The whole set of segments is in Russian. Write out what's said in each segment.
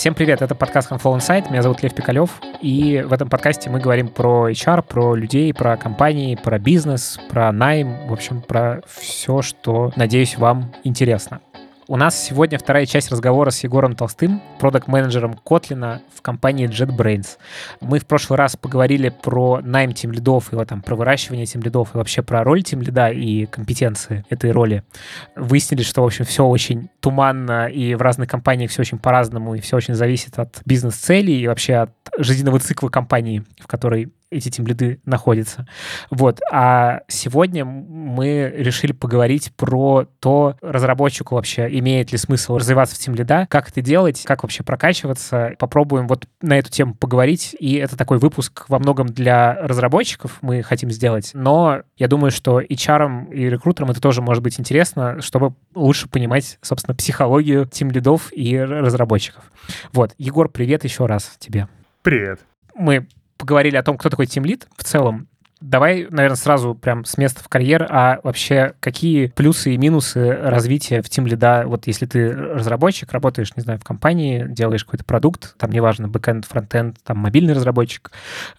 Всем привет, это подкаст Control Insight, меня зовут Лев Пикалев, и в этом подкасте мы говорим про HR, про людей, про компании, про бизнес, про найм, в общем, про все, что, надеюсь, вам интересно. У нас сегодня вторая часть разговора с Егором Толстым, продакт-менеджером Котлина в компании JetBrains. Мы в прошлый раз поговорили про найм тем лидов, и там, про выращивание тем лидов, и вообще про роль тем лида и компетенции этой роли. Выяснили, что, в общем, все очень туманно, и в разных компаниях все очень по-разному, и все очень зависит от бизнес-целей и вообще от жизненного цикла компании, в которой эти тимлиды находятся. Вот. А сегодня мы решили поговорить про то, разработчику вообще имеет ли смысл развиваться в тимлида, как это делать, как вообще прокачиваться. Попробуем вот на эту тему поговорить. И это такой выпуск во многом для разработчиков мы хотим сделать. Но я думаю, что HR и рекрутерам это тоже может быть интересно, чтобы лучше понимать, собственно, психологию тимлидов и разработчиков. Вот. Егор, привет еще раз тебе. Привет. Мы поговорили о том, кто такой тимлит в целом. Давай, наверное, сразу прям с места в карьер, а вообще какие плюсы и минусы развития в тимлида, вот если ты разработчик, работаешь, не знаю, в компании, делаешь какой-то продукт, там неважно, бэкэнд, фронтенд, там мобильный разработчик,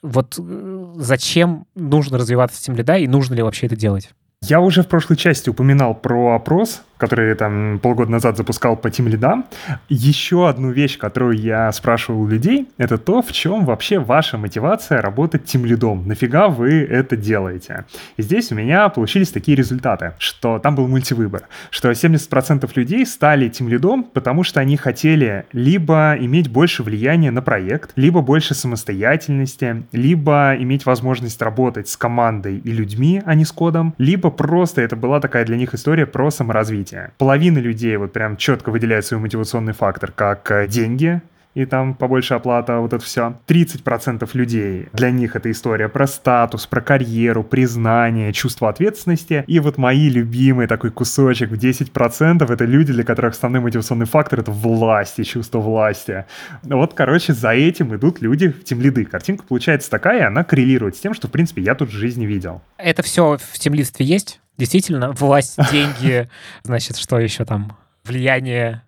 вот э, зачем нужно развиваться в тимлида и нужно ли вообще это делать? Я уже в прошлой части упоминал про опрос, который там полгода назад запускал по тим лидам. Еще одну вещь, которую я спрашивал у людей, это то, в чем вообще ваша мотивация работать тим лидом. Нафига вы это делаете? И здесь у меня получились такие результаты, что там был мультивыбор, что 70% людей стали тим лидом, потому что они хотели либо иметь больше влияния на проект, либо больше самостоятельности, либо иметь возможность работать с командой и людьми, а не с кодом, либо просто это была такая для них история про саморазвитие развития. Половина людей вот прям четко выделяет свой мотивационный фактор как э, деньги, и там побольше оплата, вот это все. 30% людей, для них это история про статус, про карьеру, признание, чувство ответственности. И вот мои любимые такой кусочек в 10% это люди, для которых основной мотивационный фактор это власть и чувство власти. Вот, короче, за этим идут люди в тимлиды. Картинка получается такая, и она коррелирует с тем, что, в принципе, я тут в жизни видел. Это все в тимлидстве есть? Действительно, власть, деньги, значит, что еще там? Влияние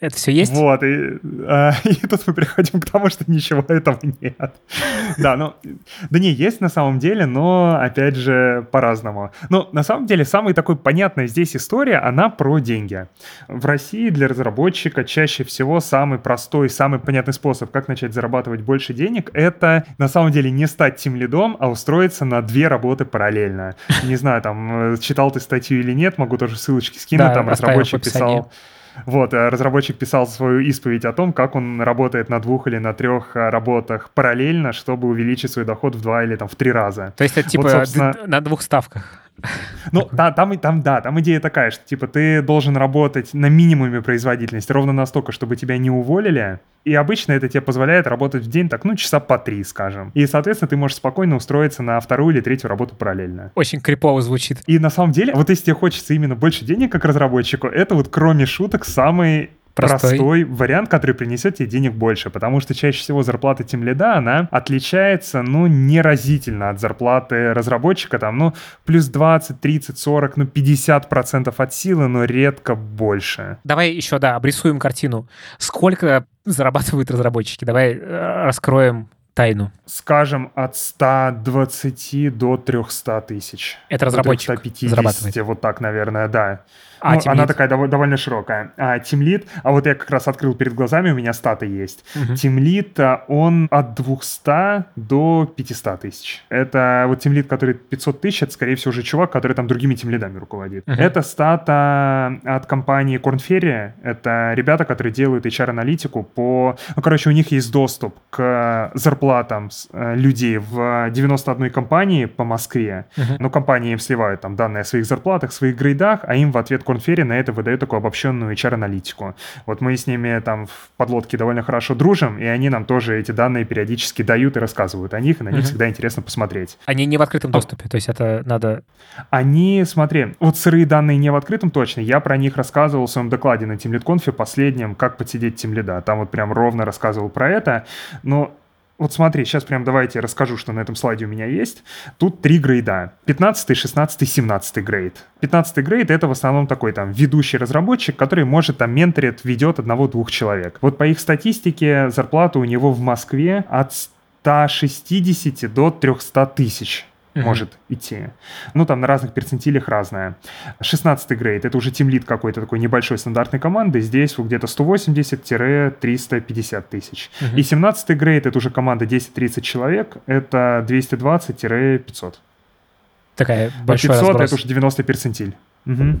это все есть? Вот, и, э, и тут мы приходим к тому, что ничего этого нет. Да, ну, да не, есть на самом деле, но, опять же, по-разному. Ну, на самом деле, самая такой понятная здесь история, она про деньги. В России для разработчика чаще всего самый простой, самый понятный способ, как начать зарабатывать больше денег, это, на самом деле, не стать тем лидом, а устроиться на две работы параллельно. Не знаю, там, э, читал ты статью или нет, могу тоже ссылочки скинуть, да, там разработчик писал вот, э, разработчик писал свою исповедь о том, как он работает на двух или на трех э, работах параллельно, чтобы увеличить свой доход в два или там в три раза. То есть это типа вот, собственно... на двух ставках? Ну, да, там, там, да, там идея такая, что, типа, ты должен работать на минимуме производительности, ровно настолько, чтобы тебя не уволили, и обычно это тебе позволяет работать в день так, ну, часа по три, скажем. И, соответственно, ты можешь спокойно устроиться на вторую или третью работу параллельно. Очень крипово звучит. И на самом деле, вот если тебе хочется именно больше денег как разработчику, это вот кроме шуток самый простой. простой вариант, который принесет тебе денег больше, потому что чаще всего зарплата тем лида, она отличается, ну, неразительно от зарплаты разработчика, там, ну, плюс 20, 30, 40, ну, 50 процентов от силы, но редко больше. Давай еще, да, обрисуем картину. Сколько зарабатывают разработчики? Давай э, раскроем тайну? Скажем, от 120 до 300 тысяч. Это разработчик 350, зарабатывает. вот так, наверное, да. А, ну, она такая дов- довольно широкая. А Team а вот я как раз открыл перед глазами, у меня статы есть. Uh-huh. Team а, он от 200 до 500 тысяч. Это вот Team который 500 тысяч, это, скорее всего, уже чувак, который там другими тимлидами руководит. Uh-huh. Это стата от компании Ferry. Это ребята, которые делают HR-аналитику по... Ну, короче, у них есть доступ к зарплатам э, людей в 91 компании по Москве. Uh-huh. Но компании им сливают там данные о своих зарплатах, своих грейдах, а им в ответ Корнфере на это выдает такую обобщенную HR-аналитику. Вот мы с ними там в подлодке довольно хорошо дружим, и они нам тоже эти данные периодически дают и рассказывают о них, и на них всегда интересно посмотреть. Они не в открытом доступе, то есть это надо... Они, смотри, вот сырые данные не в открытом точно, я про них рассказывал в своем докладе на TeamLead Conf последнем, как подсидеть TeamLead. Там вот прям ровно рассказывал про это, но Вот смотри, сейчас прям давайте расскажу, что на этом слайде у меня есть. Тут три грейда. 15, 16, 17 грейд. 15 грейд — это в основном такой там ведущий разработчик, который может там менторит, ведет одного-двух человек. Вот по их статистике зарплата у него в Москве от 160 до 300 тысяч mm-hmm. может идти. Ну, там на разных перцентилях разное. 16 грейд — это уже тимлит какой-то такой небольшой стандартной команды. Здесь где-то 180-350 тысяч. Mm-hmm. И 17 грейд — это уже команда 10-30 человек. Это 220-500. Такая большая 500 разброс. — это уже 90 перцентиль. Угу.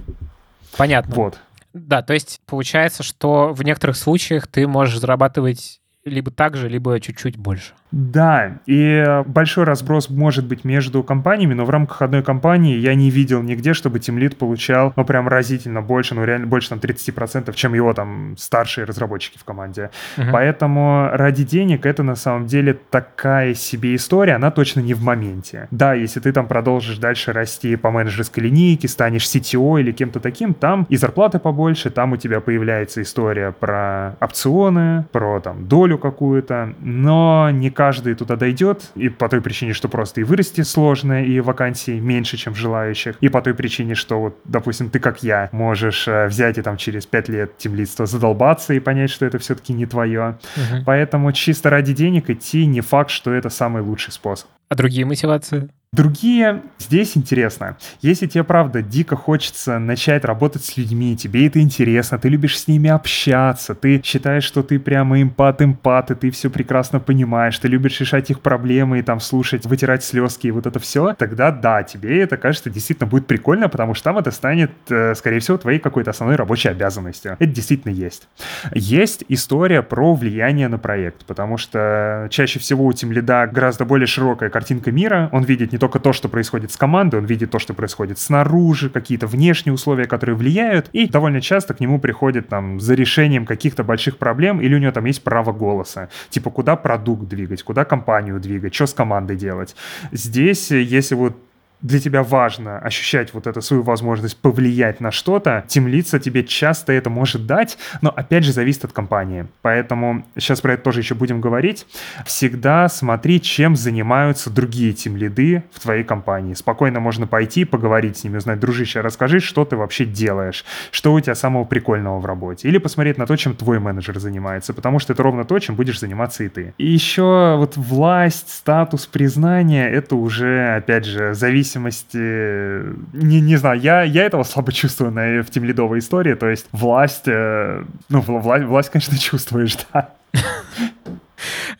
Понятно. Вот. Да, то есть получается, что в некоторых случаях ты можешь зарабатывать либо так же, либо чуть-чуть больше. Да, и большой разброс может быть между компаниями, но в рамках одной компании я не видел нигде, чтобы Тимлит получал, ну, прям разительно больше, ну, реально больше там 30%, чем его там старшие разработчики в команде. Угу. Поэтому ради денег это на самом деле такая себе история, она точно не в моменте. Да, если ты там продолжишь дальше расти по менеджерской линейке, станешь CTO или кем-то таким, там и зарплаты побольше, там у тебя появляется история про опционы, про там долю какую-то, но не каждый туда дойдет, и по той причине, что просто и вырасти сложно, и вакансий меньше, чем желающих, и по той причине, что вот, допустим, ты как я можешь э, взять и там через пять лет темлидства задолбаться и понять, что это все-таки не твое. Угу. Поэтому чисто ради денег идти не факт, что это самый лучший способ. А другие мотивации? Другие, здесь интересно. Если тебе, правда, дико хочется начать работать с людьми, тебе это интересно, ты любишь с ними общаться, ты считаешь, что ты прямо эмпат-эмпат, и ты все прекрасно понимаешь, ты любишь решать их проблемы и там слушать, вытирать слезки и вот это все, тогда да, тебе это, кажется, действительно будет прикольно, потому что там это станет, э, скорее всего, твоей какой-то основной рабочей обязанностью. Это действительно есть. Есть история про влияние на проект, потому что чаще всего у Тим Лида гораздо более широкая картинка мира, он видит не только то, что происходит с командой, он видит то, что происходит снаружи, какие-то внешние условия, которые влияют, и довольно часто к нему приходит там за решением каких-то больших проблем, или у него там есть право голоса, типа куда продукт двигать, куда компанию двигать, что с командой делать. Здесь, если вот для тебя важно ощущать вот эту свою возможность повлиять на что-то, тимлица тебе часто это может дать, но опять же зависит от компании. Поэтому сейчас про это тоже еще будем говорить. Всегда смотри, чем занимаются другие тимлиды в твоей компании. Спокойно можно пойти, поговорить с ними, узнать, дружище, расскажи, что ты вообще делаешь, что у тебя самого прикольного в работе. Или посмотреть на то, чем твой менеджер занимается, потому что это ровно то, чем будешь заниматься и ты. И еще вот власть, статус, признание, это уже, опять же, зависит зависимости... Не, не знаю, я, я этого слабо чувствую на, в тимлидовой истории, то есть власть... Э, ну, власть, власть, конечно, чувствуешь, да.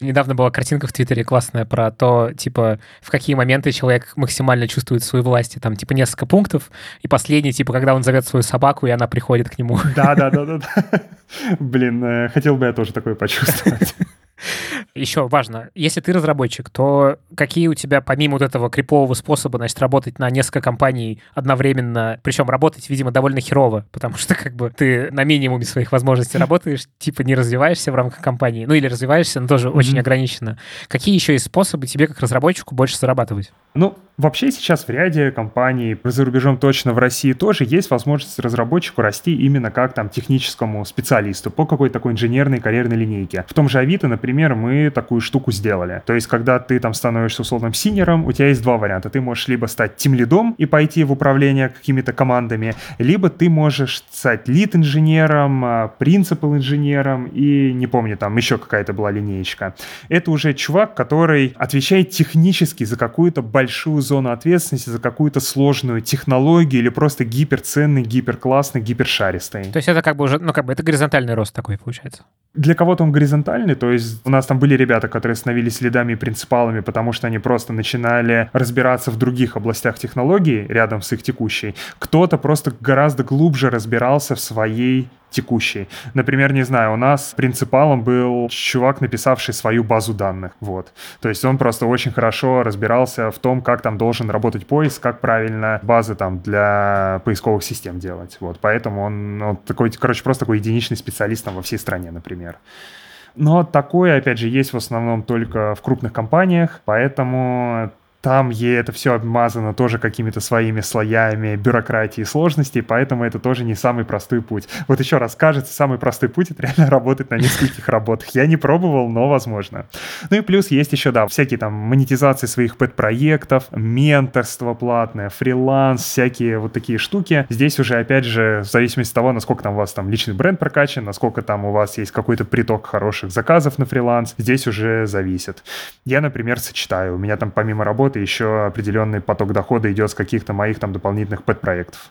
Недавно была картинка в Твиттере классная про то, типа, в какие моменты человек максимально чувствует свою власть. Там, типа, несколько пунктов. И последний, типа, когда он зовет свою собаку, и она приходит к нему. Да-да-да-да. Блин, э, хотел бы я тоже такое почувствовать. Еще важно, если ты разработчик, то какие у тебя, помимо вот этого крипового способа, значит, работать на несколько компаний одновременно, причем работать, видимо, довольно херово, потому что как бы ты на минимуме своих возможностей работаешь, типа не развиваешься в рамках компании, ну или развиваешься, но тоже mm-hmm. очень ограниченно. Какие еще есть способы тебе, как разработчику, больше зарабатывать? Ну, вообще сейчас в ряде компаний, за рубежом точно, в России тоже есть возможность разработчику расти именно как там техническому специалисту по какой-то такой инженерной карьерной линейке. В том же Авито, например, мы такую штуку сделали. То есть, когда ты там становишься условным синером, у тебя есть два варианта. Ты можешь либо стать тимлидом и пойти в управление какими-то командами, либо ты можешь стать лид-инженером, принципал-инженером и, не помню, там еще какая-то была линеечка. Это уже чувак, который отвечает технически за какую-то большую зону ответственности за какую-то сложную технологию или просто гиперценный, гиперклассный, гипершаристый. То есть это как бы уже, ну как бы это горизонтальный рост такой получается. Для кого-то он горизонтальный, то есть у нас там были ребята, которые становились лидами и принципалами, потому что они просто начинали разбираться в других областях технологий рядом с их текущей. Кто-то просто гораздо глубже разбирался в своей текущей. Например, не знаю, у нас принципалом был чувак, написавший свою базу данных. Вот. То есть он просто очень хорошо разбирался в том, как там должен работать поиск, как правильно базы там для поисковых систем делать. Вот. Поэтому он, он такой, короче, просто такой единичный специалист там во всей стране, например. Но такое, опять же, есть в основном только в крупных компаниях, поэтому там ей это все обмазано тоже какими-то своими слоями бюрократии и сложностей, поэтому это тоже не самый простой путь. Вот еще раз, кажется, самый простой путь — это реально работать на нескольких работах. Я не пробовал, но возможно. Ну и плюс есть еще, да, всякие там монетизации своих пэт-проектов, менторство платное, фриланс, всякие вот такие штуки. Здесь уже, опять же, в зависимости от того, насколько там у вас там личный бренд прокачан, насколько там у вас есть какой-то приток хороших заказов на фриланс, здесь уже зависит. Я, например, сочетаю. У меня там помимо работы работы еще определенный поток дохода идет с каких-то моих там дополнительных пэт-проектов.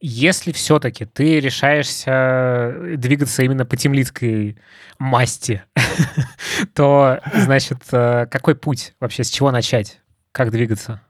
Если все-таки ты решаешься двигаться именно по темлицкой масти, то, значит, э, какой путь вообще, с чего начать, как двигаться?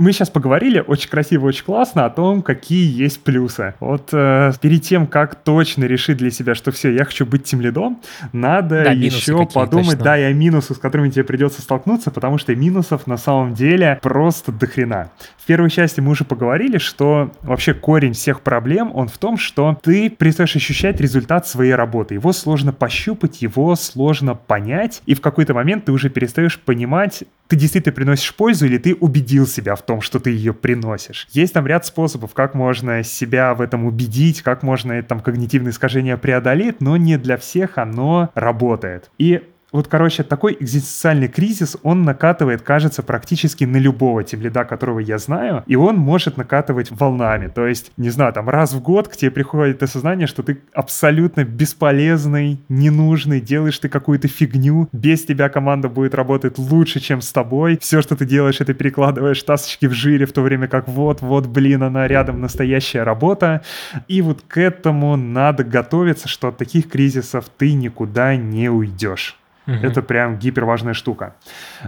Мы сейчас поговорили очень красиво, очень классно о том, какие есть плюсы. Вот э, перед тем, как точно решить для себя, что все, я хочу быть тем лидом, надо да, еще подумать, точно. да, и о минусах, с которыми тебе придется столкнуться, потому что минусов на самом деле просто дохрена. В первой части мы уже поговорили, что вообще корень всех проблем, он в том, что ты перестаешь ощущать результат своей работы. Его сложно пощупать, его сложно понять, и в какой-то момент ты уже перестаешь понимать, ты действительно приносишь пользу или ты убедил себя в том, что ты ее приносишь. Есть там ряд способов, как можно себя в этом убедить, как можно там когнитивные искажения преодолеть, но не для всех оно работает. И вот, короче, такой экзистенциальный кризис, он накатывает, кажется, практически на любого тимлида, которого я знаю, и он может накатывать волнами. То есть, не знаю, там раз в год к тебе приходит осознание, что ты абсолютно бесполезный, ненужный, делаешь ты какую-то фигню, без тебя команда будет работать лучше, чем с тобой. Все, что ты делаешь, это перекладываешь тасочки в жире, в то время как вот, вот, блин, она рядом настоящая работа. И вот к этому надо готовиться, что от таких кризисов ты никуда не уйдешь. Это прям гиперважная штука.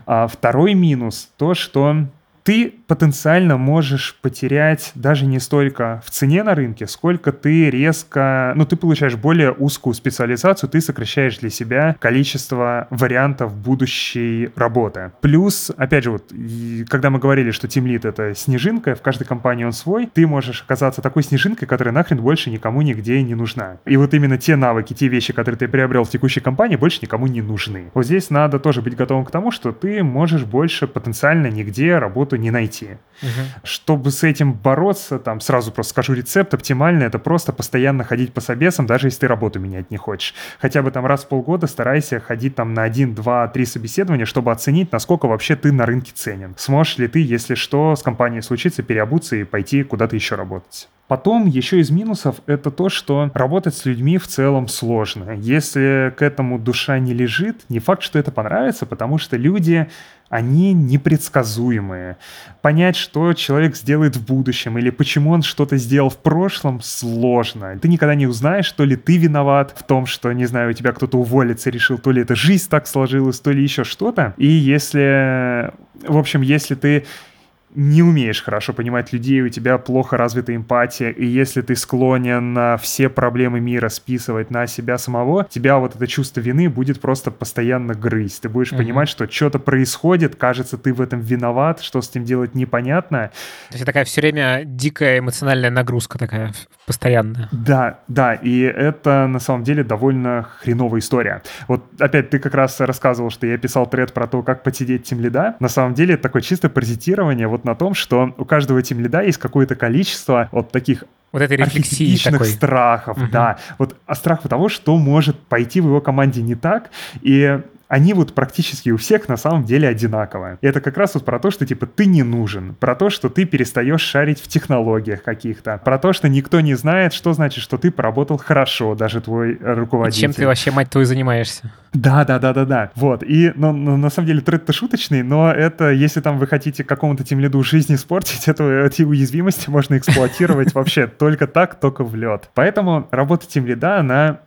А второй минус то, что ты потенциально можешь потерять даже не столько в цене на рынке, сколько ты резко, ну, ты получаешь более узкую специализацию, ты сокращаешь для себя количество вариантов будущей работы. Плюс, опять же, вот, когда мы говорили, что Team Lead — это снежинка, в каждой компании он свой, ты можешь оказаться такой снежинкой, которая нахрен больше никому нигде не нужна. И вот именно те навыки, те вещи, которые ты приобрел в текущей компании, больше никому не нужны. Вот здесь надо тоже быть готовым к тому, что ты можешь больше потенциально нигде работать работу не найти. Угу. Чтобы с этим бороться, там сразу просто скажу рецепт оптимальный, это просто постоянно ходить по собесам, даже если ты работу менять не хочешь. Хотя бы там раз в полгода старайся ходить там на один, два, три собеседования, чтобы оценить, насколько вообще ты на рынке ценен. Сможешь ли ты, если что, с компанией случится, переобуться и пойти куда-то еще работать. Потом еще из минусов это то, что работать с людьми в целом сложно. Если к этому душа не лежит, не факт, что это понравится, потому что люди они непредсказуемые. Понять, что человек сделает в будущем или почему он что-то сделал в прошлом, сложно. Ты никогда не узнаешь, то ли ты виноват в том, что, не знаю, у тебя кто-то уволиться решил, то ли это жизнь так сложилась, то ли еще что-то. И если, в общем, если ты не умеешь хорошо понимать людей, у тебя плохо развита эмпатия, и если ты склонен на все проблемы мира списывать на себя самого, тебя вот это чувство вины будет просто постоянно грызть. Ты будешь mm-hmm. понимать, что что-то происходит, кажется, ты в этом виноват, что с этим делать непонятно. То есть такая все время дикая эмоциональная нагрузка такая постоянная. Да, да, и это на самом деле довольно хреновая история. Вот опять ты как раз рассказывал, что я писал тред про то, как посидеть тем лида. На самом деле это такое чисто паразитирование вот на том, что у каждого тим лида есть какое-то количество вот таких вот этой рефлексии такой. страхов, угу. да. Вот а страх того, что может пойти в его команде не так, и они вот практически у всех на самом деле одинаковые. И это как раз вот про то, что типа ты не нужен, про то, что ты перестаешь шарить в технологиях каких-то, про то, что никто не знает, что значит, что ты поработал хорошо, даже твой руководитель. И чем ты вообще, мать твою, занимаешься? Да, да, да, да, да. Вот. И ну, ну, на самом деле тред-то шуточный, но это, если там вы хотите какому-то тем лиду жизнь испортить, эту, эти уязвимости можно эксплуатировать вообще только так, только в лед. Поэтому работа тем лида, она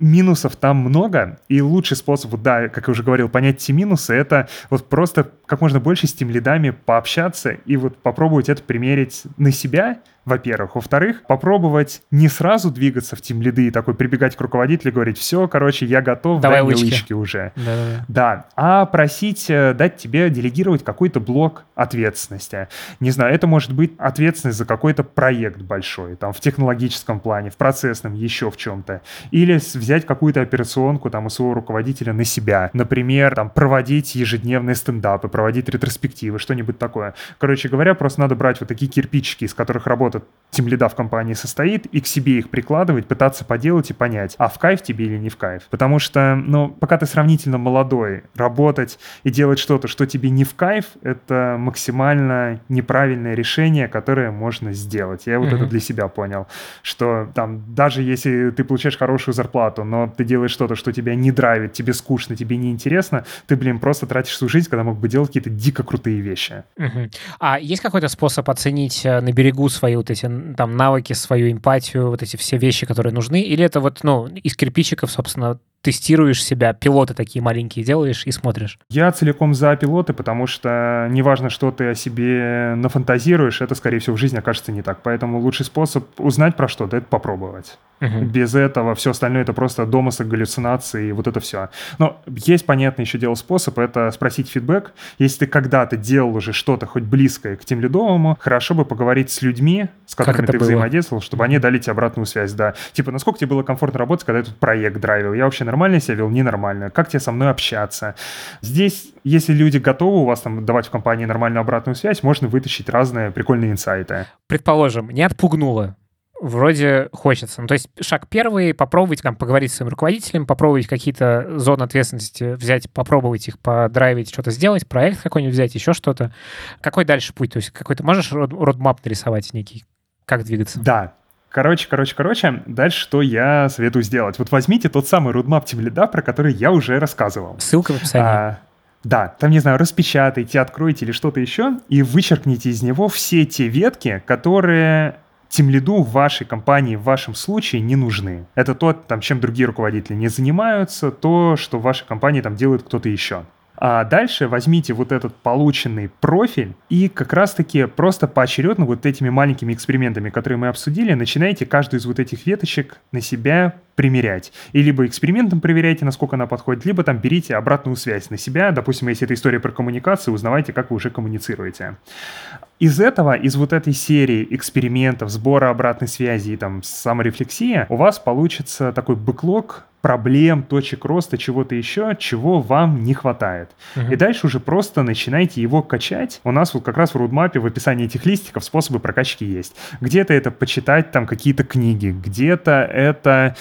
минусов там много, и лучший способ, да, как я уже говорил, понять эти минусы, это вот просто как можно больше с тем лидами пообщаться и вот попробовать это примерить на себя, во-первых. Во-вторых, попробовать не сразу двигаться в тим лиды и такой прибегать к руководителю и говорить, все, короче, я готов, Давай дай мне лычки. лычки уже. Да-да-да. Да, а просить э, дать тебе делегировать какой-то блок ответственности. Не знаю, это может быть ответственность за какой-то проект большой, там, в технологическом плане, в процессном, еще в чем-то. Или взять какую-то операционку там у своего руководителя на себя. Например, там, проводить ежедневные стендапы, проводить ретроспективы, что-нибудь такое. Короче говоря, просто надо брать вот такие кирпичики, из которых работа тимлида в компании состоит, и к себе их прикладывать, пытаться поделать и понять, а в кайф тебе или не в кайф. Потому что, ну, пока ты сравнительно молодой, работать и делать что-то, что тебе не в кайф, это максимально неправильное решение, которое можно сделать. Я вот Мгм. это для себя понял, что там даже если ты получаешь хорошую зарплату, но ты делаешь что-то, что тебя не драйвит, тебе скучно, тебе не интересно, ты, блин, просто тратишь свою жизнь, когда мог бы делать какие-то дико крутые вещи. Мгм. А есть какой-то способ оценить э, на берегу свои вот эти там навыки, свою эмпатию, вот эти все вещи, которые нужны? Или это вот, ну, из кирпичиков, собственно, тестируешь себя, пилоты такие маленькие делаешь и смотришь? Я целиком за пилоты, потому что неважно, что ты о себе нафантазируешь, это, скорее всего, в жизни окажется не так. Поэтому лучший способ узнать про что-то — это попробовать. Мгм. Без этого все остальное это просто домыслы, галлюцинации и вот это все. Но есть, понятно, еще дело способ, это спросить фидбэк. Если ты когда-то делал уже что-то хоть близкое к тем лидовому, хорошо бы поговорить с людьми, с которыми ты было? взаимодействовал, чтобы они дали тебе обратную связь, да. Типа, насколько тебе было комфортно работать, когда этот проект драйвил? Я вообще нормально себя вел, ненормально? Как тебе со мной общаться? Здесь, если люди готовы у вас там давать в компании нормальную обратную связь, можно вытащить разные прикольные инсайты. Предположим, не отпугнуло. Вроде хочется. Ну, то есть шаг первый — попробовать там, поговорить с своим руководителем, попробовать какие-то зоны ответственности взять, попробовать их подрайвить, что-то сделать, проект какой-нибудь взять, еще что-то. Какой дальше путь? То есть какой-то можешь род- родмап нарисовать некий? Как двигаться? Да. Короче, короче, короче, дальше что я советую сделать? Вот возьмите тот самый roadmap тимлида, про который я уже рассказывал. Ссылка в описании. А, да, там, не знаю, распечатайте, откройте или что-то еще, и вычеркните из него все те ветки, которые тимлиду в вашей компании в вашем случае не нужны. Это то, там, чем другие руководители не занимаются, то, что в вашей компании там делает кто-то еще. А дальше возьмите вот этот полученный профиль и как раз-таки просто поочередно вот этими маленькими экспериментами, которые мы обсудили, начинайте каждую из вот этих веточек на себя примерять. И либо экспериментом проверяйте, насколько она подходит, либо там берите обратную связь на себя. Допустим, если это история про коммуникацию, узнавайте, как вы уже коммуницируете. Из этого, из вот этой серии экспериментов, сбора обратной связи и там саморефлексия, у вас получится такой бэклог проблем, точек роста, чего-то еще, чего вам не хватает. Мгм. И дальше уже просто начинайте его качать. У нас вот как раз в рудмапе в описании этих листиков способы прокачки есть. Где-то это почитать там какие-то книги, где-то это,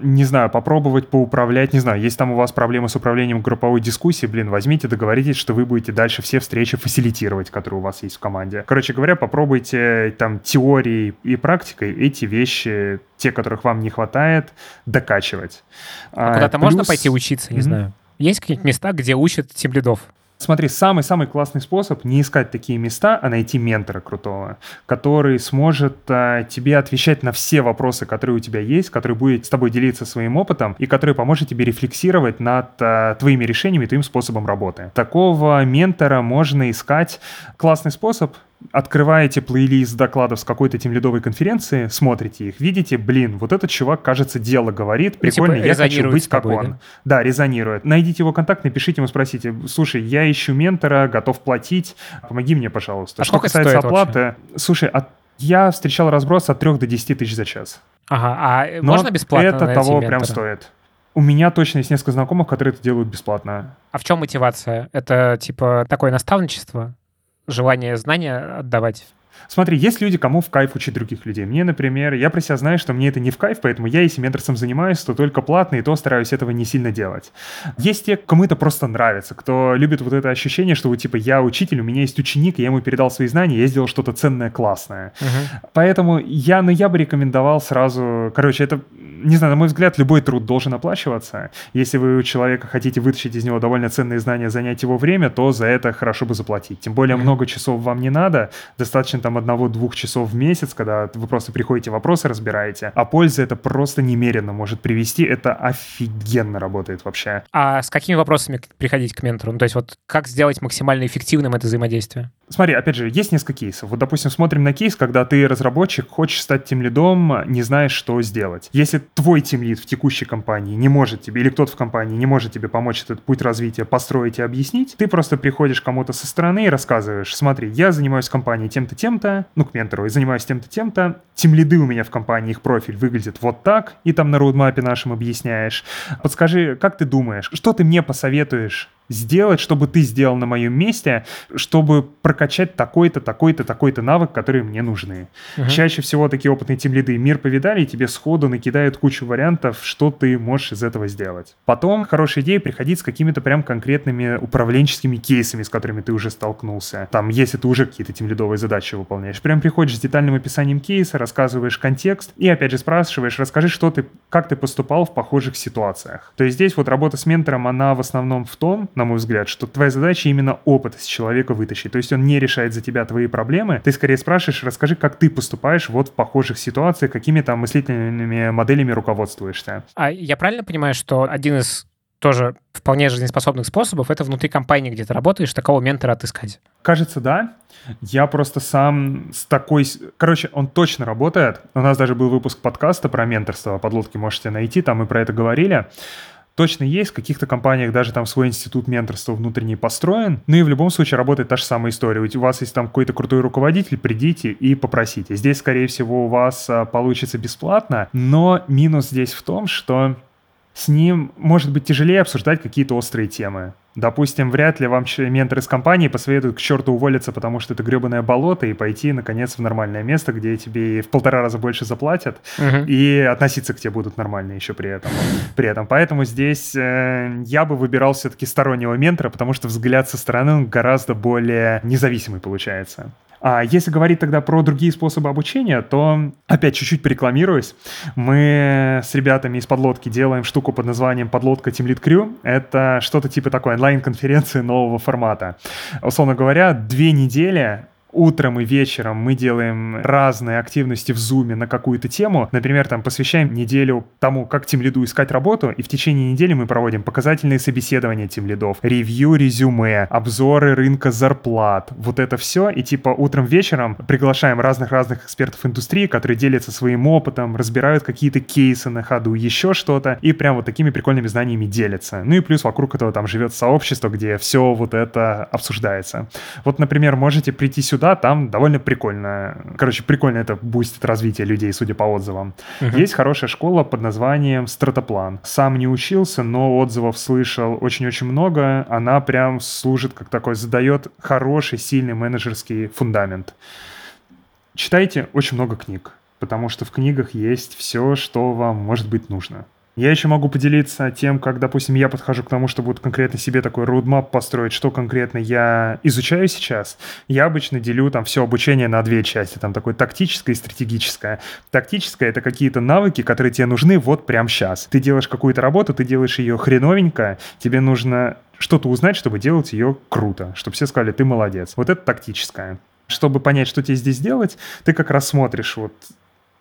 не знаю, попробовать поуправлять, не знаю, если там у вас проблемы с управлением групповой дискуссии, блин, возьмите, договоритесь, что вы будете дальше все встречи фасилитировать, которые у вас есть в команде. Короче говоря, попробуйте там теорией и практикой эти вещи, те, которых вам не хватает, докачивать. А куда-то можно плюс- пойти учиться, не Мгм. знаю. Есть какие-нибудь места, где учат тимлидов? Смотри, самый-самый классный способ не искать такие места, а найти ментора крутого, который сможет а, тебе отвечать на все вопросы, которые у тебя есть, который будет с тобой делиться своим опытом и который поможет тебе рефлексировать над а, твоими решениями, твоим способом работы. Такого ментора можно искать. Классный способ открываете плейлист докладов с какой-то тимлидовой конференции, смотрите их, видите, блин, вот этот чувак, кажется, дело говорит, Ну, типа, прикольно, я хочу быть как тобой, он. да? Да, резонирует. Найдите его контакт, напишите ему, спросите, слушай, я ищу ментора, готов платить, помоги мне, пожалуйста. А Что касается оплаты, слушай, от- я встречал разброс от 3 до 10 тысяч за час. Ага, а Но можно бесплатно это найти того прям ментора? стоит. У меня точно есть несколько знакомых, которые это делают бесплатно. А в чем мотивация? Это типа такое наставничество? Желание знания отдавать? Смотри, есть люди, кому в кайф учить других людей. Мне, например, я про себя знаю, что мне это не в кайф, поэтому я, если менторством занимаюсь, то только платно, и то стараюсь этого не сильно делать. Есть те, кому это просто нравится, кто любит вот это ощущение, что вот типа я учитель, у меня есть ученик, я ему передал свои знания, я сделал что-то ценное, классное. Мгм. Поэтому я, ну, я бы рекомендовал сразу, короче, это, не знаю, на мой взгляд, любой труд должен оплачиваться. Если вы у человека хотите вытащить из него довольно ценные знания, занять его время, то за это хорошо бы заплатить. Тем более Мгм. много часов вам не надо, достаточно там одного-двух часов в месяц, когда вы просто приходите, вопросы разбираете, а польза это просто немерено может привести. Это офигенно работает вообще. А с какими вопросами приходить к ментору? Ну, то есть вот как сделать максимально эффективным это взаимодействие? Смотри, опять же, есть несколько кейсов. Вот, допустим, смотрим на кейс, когда ты разработчик, хочешь стать тем лидом, не знаешь, что сделать. Если твой тем лид в текущей компании не может тебе, или кто-то в компании не может тебе помочь этот путь развития построить и объяснить, ты просто приходишь кому-то со стороны и рассказываешь, смотри, я занимаюсь компанией тем-то, тем-то, ну, к ментору, и занимаюсь тем-то, тем-то, тем лиды у меня в компании, их профиль выглядит вот так, и там на роудмапе нашем объясняешь. Подскажи, как ты думаешь, что ты мне посоветуешь сделать, чтобы ты сделал на моем месте, чтобы прокачать такой-то, такой-то, такой-то навык, которые мне нужны. Uh-huh. Чаще всего такие опытные тимлиды мир повидали, и тебе сходу накидают кучу вариантов, что ты можешь из этого сделать. Потом хорошая идея приходить с какими-то прям конкретными управленческими кейсами, с которыми ты уже столкнулся. Там, если ты уже какие-то тимлидовые задачи выполняешь. Прям приходишь с детальным описанием кейса, рассказываешь контекст и опять же спрашиваешь, расскажи, что ты, как ты поступал в похожих ситуациях. То есть здесь вот работа с ментором, она в основном в том, на мой взгляд, что твоя задача именно опыт из человека вытащить. То есть он не решает за тебя твои проблемы. Ты скорее спрашиваешь, расскажи, как ты поступаешь вот в похожих ситуациях, какими там мыслительными моделями руководствуешься. А я правильно понимаю, что один из тоже вполне жизнеспособных способов, это внутри компании, где ты работаешь, такого ментора отыскать. Кажется, да. Я просто сам с такой... Короче, он точно работает. У нас даже был выпуск подкаста про менторство. Подлодки можете найти, там мы про это говорили точно есть, в каких-то компаниях даже там свой институт менторства внутренний построен, ну и в любом случае работает та же самая история. У вас есть там какой-то крутой руководитель, придите и попросите. Здесь, скорее всего, у вас а, получится бесплатно, но минус здесь в том, что с ним может быть тяжелее обсуждать какие-то острые темы. Допустим, вряд ли вам ментор из компании посоветует к черту уволиться, потому что это гребаное болото, и пойти, наконец, в нормальное место, где тебе в полтора раза больше заплатят, uh-huh. и относиться к тебе будут нормально еще при этом. При этом. Поэтому здесь э, я бы выбирал все-таки стороннего ментора, потому что взгляд со стороны он гораздо более независимый получается. А если говорить тогда про другие способы обучения, то опять чуть-чуть порекламируюсь. Мы с ребятами из подлодки делаем штуку под названием «Подлодка Team Lead Crew». Это что-то типа такой онлайн-конференции нового формата. Условно говоря, две недели утром и вечером мы делаем разные активности в Zoom на какую-то тему. Например, там посвящаем неделю тому, как тем лиду искать работу, и в течение недели мы проводим показательные собеседования тем лидов, ревью резюме, обзоры рынка зарплат, вот это все. И типа утром, вечером приглашаем разных-разных экспертов индустрии, которые делятся своим опытом, разбирают какие-то кейсы на ходу, еще что-то, и прям вот такими прикольными знаниями делятся. Ну и плюс вокруг этого там живет сообщество, где все вот это обсуждается. Вот, например, можете прийти сюда да, там довольно прикольно. Короче, прикольно это бустит развитие людей, судя по отзывам. Uh-huh. Есть хорошая школа под названием Стратоплан. Сам не учился, но отзывов слышал очень-очень много. Она прям служит как такой, задает хороший, сильный менеджерский фундамент. Читайте очень много книг, потому что в книгах есть все, что вам может быть нужно. Я еще могу поделиться тем, как, допустим, я подхожу к тому, чтобы вот конкретно себе такой roadmap построить, что конкретно я изучаю сейчас. Я обычно делю там все обучение на две части, там такое тактическое и стратегическое. Тактическое — это какие-то навыки, которые тебе нужны вот прямо сейчас. Ты делаешь какую-то работу, ты делаешь ее хреновенько, тебе нужно что-то узнать, чтобы делать ее круто, чтобы все сказали, ты молодец. Вот это тактическое. Чтобы понять, что тебе здесь делать, ты как раз смотришь вот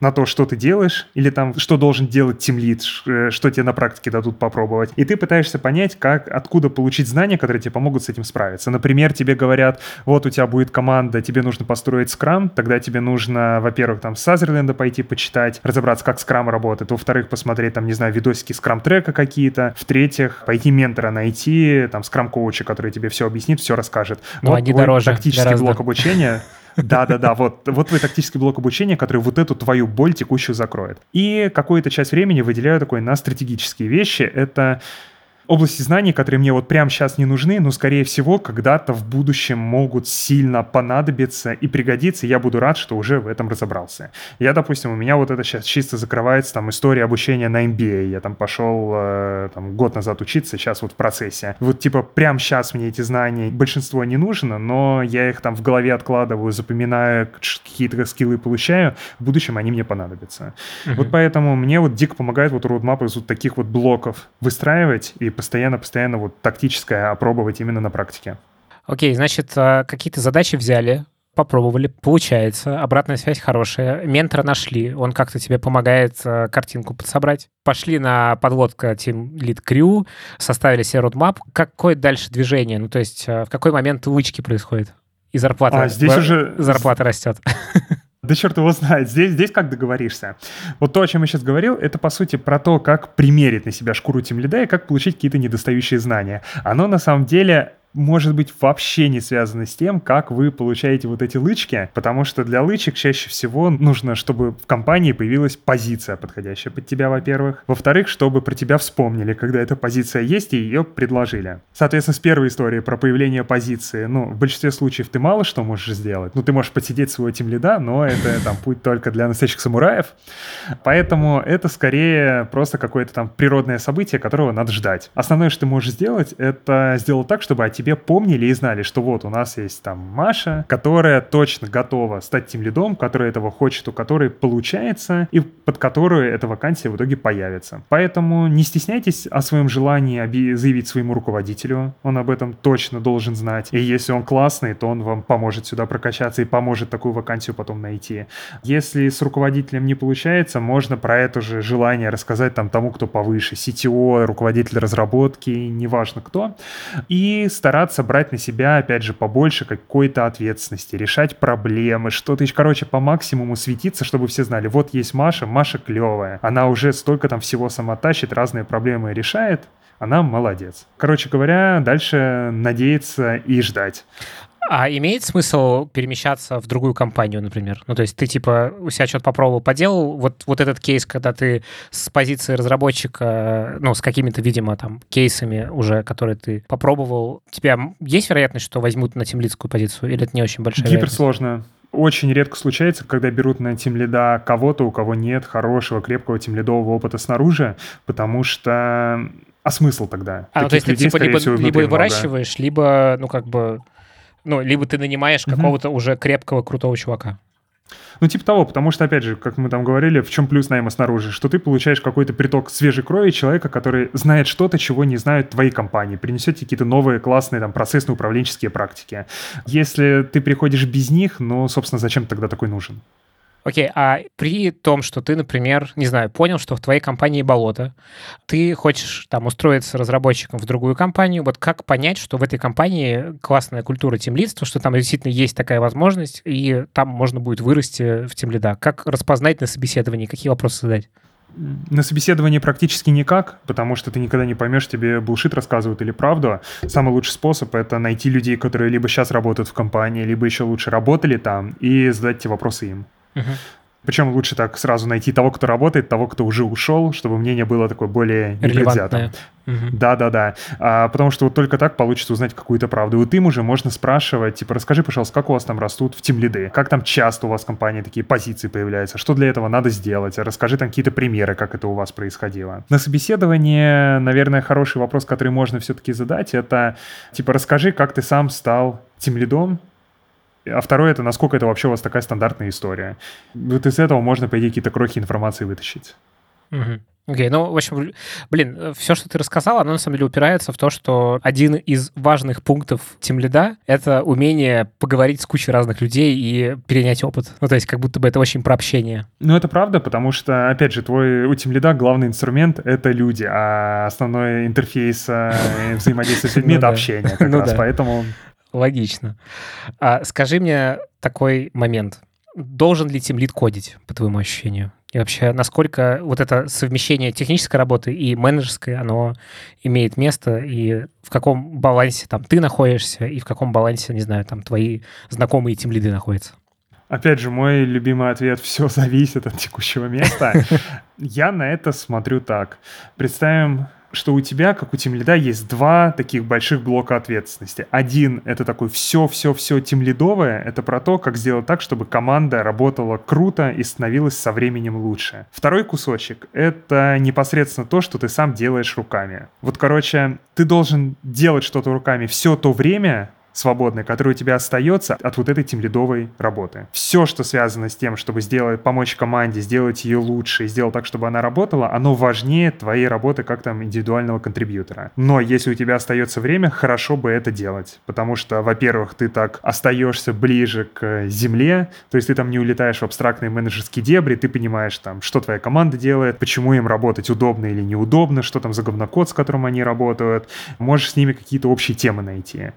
на то, что ты делаешь, или там, что должен делать тимлит, э, что тебе на практике дадут попробовать. И ты пытаешься понять, как, откуда получить знания, которые тебе помогут с этим справиться. Например, тебе говорят, вот у тебя будет команда, тебе нужно построить скрам, тогда тебе нужно, во-первых, там, с Сазерленда пойти почитать, разобраться, как скрам работает, во-вторых, посмотреть, там, не знаю, видосики скрам-трека какие-то, в-третьих, пойти ментора найти, там, скрам-коуча, который тебе все объяснит, все расскажет. Но вот они дороже. Тактический гораздо. блок обучения Да-да-да, вот, вот твой тактический блок обучения, который вот эту твою боль текущую закроет. И какую-то часть времени выделяю такой на стратегические вещи. Это области знаний, которые мне вот прямо сейчас не нужны, но, скорее всего, когда-то в будущем могут сильно понадобиться и пригодиться. Я буду рад, что уже в этом разобрался. Я, допустим, у меня вот это сейчас чисто закрывается, там, история обучения на MBA. Я там пошел э, там, год назад учиться, сейчас вот в процессе. Вот, типа, прямо сейчас мне эти знания, большинство не нужно, но я их там в голове откладываю, запоминаю, какие-то скиллы получаю. В будущем они мне понадобятся. Uh-huh. Вот поэтому мне вот дико помогает вот roadmap из вот таких вот блоков выстраивать и постоянно-постоянно вот тактическое опробовать именно на практике. Окей, значит, а, какие-то задачи взяли, попробовали, получается, обратная связь хорошая, ментора нашли, он как-то тебе помогает э, картинку подсобрать. Пошли на подлодка Team Lead Crew, составили себе roadmap. Какое дальше движение? Ну, то есть э, в какой момент лычки происходит? И зарплата, а, здесь уже... зарплата растет. Да черт его знает, здесь, здесь как договоришься. Вот то, о чем я сейчас говорил, это по сути про то, как примерить на себя шкуру тем лида и как получить какие-то недостающие знания. Оно на самом деле может быть вообще не связано с тем, как вы получаете вот эти лычки, потому что для лычек чаще всего нужно, чтобы в компании появилась позиция, подходящая под тебя, во-первых. Во-вторых, чтобы про тебя вспомнили, когда эта позиция есть, и ее предложили. Соответственно, с первой истории про появление позиции, ну, в большинстве случаев ты мало что можешь сделать. Ну, ты можешь подсидеть своего тим лида, но это там путь только для настоящих самураев. Поэтому это скорее просто какое-то там природное событие, которого надо ждать. Основное, что ты можешь сделать, это сделать так, чтобы о тебе тебе помнили и знали, что вот у нас есть там Маша, которая точно готова стать тем лидом, которая этого хочет, у которой получается, и под которую эта вакансия в итоге появится. Поэтому не стесняйтесь о своем желании заявить своему руководителю, он об этом точно должен знать. И если он классный, то он вам поможет сюда прокачаться и поможет такую вакансию потом найти. Если с руководителем не получается, можно про это же желание рассказать там тому, кто повыше, CTO, руководитель разработки, неважно кто, и стараться стараться брать на себя, опять же, побольше какой-то ответственности, решать проблемы, что-то, короче, по максимуму светиться, чтобы все знали, вот есть Маша, Маша клевая, она уже столько там всего сама тащит, разные проблемы решает, она молодец. Короче говоря, дальше надеяться и ждать. А имеет смысл перемещаться в другую компанию, например? Ну, то есть ты, типа, у себя что-то попробовал, поделал, вот, вот этот кейс, когда ты с позиции разработчика, ну, с какими-то, видимо, там, кейсами уже, которые ты попробовал, у тебя есть вероятность, что возьмут на темлицкую позицию, или это не очень большая Гиперсложно. Очень редко случается, когда берут на тим лида кого-то, у кого нет хорошего, крепкого тим лидового опыта снаружи, потому что а смысл тогда? А, ну, то есть ты типа либо, либо выращиваешь, либо, ну, как бы ну, либо ты нанимаешь угу. какого-то уже крепкого, крутого чувака. Ну, типа того, потому что, опять же, как мы там говорили, в чем плюс найма снаружи, что ты получаешь какой-то приток свежей крови человека, который знает что-то, чего не знают твои компании, принесет какие-то новые классные там процессные управленческие практики. Если ты приходишь без них, ну, собственно, зачем тогда такой нужен? Окей, а при том, что ты, например, не знаю, понял, что в твоей компании болото, ты хочешь там устроиться разработчиком в другую компанию, вот как понять, что в этой компании классная культура темлидства, что там действительно есть такая возможность, и там можно будет вырасти в темлида? Как распознать на собеседовании, какие вопросы задать? На собеседовании практически никак, потому что ты никогда не поймешь, тебе булшит рассказывают или правду. Самый лучший способ — это найти людей, которые либо сейчас работают в компании, либо еще лучше работали там, и задать эти вопросы им. Uh-huh. Причем лучше так сразу найти того, кто работает, того, кто уже ушел, чтобы мнение было такое более непредвзятым. Да-да-да. А, потому что вот только так получится узнать какую-то правду. И вот им уже можно спрашивать, типа, расскажи, пожалуйста, как у вас там растут в тим лиды? Как там часто у вас в компании такие позиции появляются? Что для этого надо сделать? Расскажи там какие-то примеры, как это у вас происходило. На собеседовании, наверное, хороший вопрос, который можно все-таки задать, это, типа, расскажи, как ты сам стал тим лидом, а второе это, насколько это вообще у вас такая стандартная история. Вот из этого можно, по идее, какие-то крохи информации вытащить. Угу. Окей, okay, ну, в общем, блин, все, что ты рассказал, оно на самом деле упирается в то, что один из важных пунктов тимлида — это умение поговорить с кучей разных людей и перенять опыт. Ну, то есть как будто бы это очень про общение. Ну, это правда, потому что, опять же, твой у тимлида главный инструмент — это люди, а основной интерфейс э, взаимодействия с людьми — это общение как ну раз, поэтому... Логично. А скажи мне такой момент. Должен ли тимлид кодить, по твоему ощущению? И вообще, насколько вот это совмещение технической работы и менеджерской, оно имеет место, и в каком балансе там ты находишься, и в каком балансе, не знаю, там твои знакомые тимлиды находятся? Опять же, мой любимый ответ — все зависит от текущего места. Я на это смотрю так. Представим что у тебя, как у тимлида, есть два таких больших блока ответственности. Один — это такой все-все-все тимлидовое, это про то, как сделать так, чтобы команда работала круто и становилась со временем лучше. Второй кусочек — это непосредственно то, что ты сам делаешь руками. Вот, короче, ты должен делать что-то руками все то время, свободное, которое у тебя остается от вот этой тимлидовой работы. Все, что связано с тем, чтобы сделать, помочь команде, сделать ее лучше, сделать так, чтобы она работала, оно важнее твоей работы как там индивидуального контрибьютора. Но если у тебя остается время, хорошо бы это делать, потому что, во-первых, ты так остаешься ближе к земле, то есть ты там не улетаешь в абстрактные менеджерские дебри, ты понимаешь там, что твоя команда делает, почему им работать удобно или неудобно, что там за говнокод, с которым они работают, можешь с ними какие-то общие темы найти.